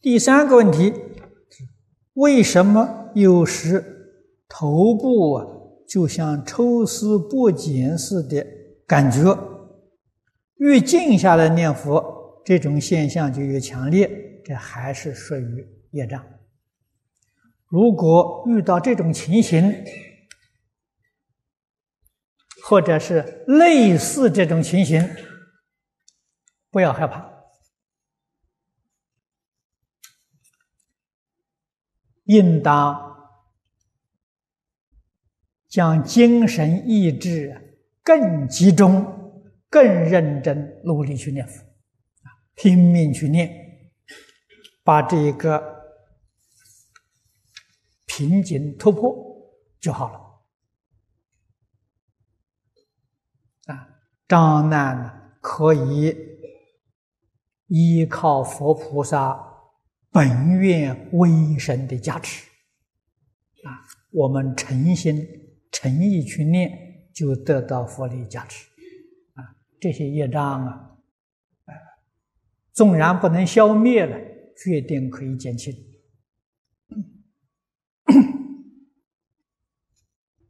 第三个问题，为什么有时头部啊就像抽丝剥茧似的感觉？越静下来念佛，这种现象就越强烈，这还是属于业障。如果遇到这种情形，或者是类似这种情形，不要害怕，应当将精神意志更集中、更认真、努力去念佛，啊，拼命去念，把这个瓶颈突破就好了。啊，障难呢，可以依靠佛菩萨本愿威神的加持，啊，我们诚心诚意去念，就得到佛力加持，啊，这些业障啊，纵然不能消灭了，决定可以减轻。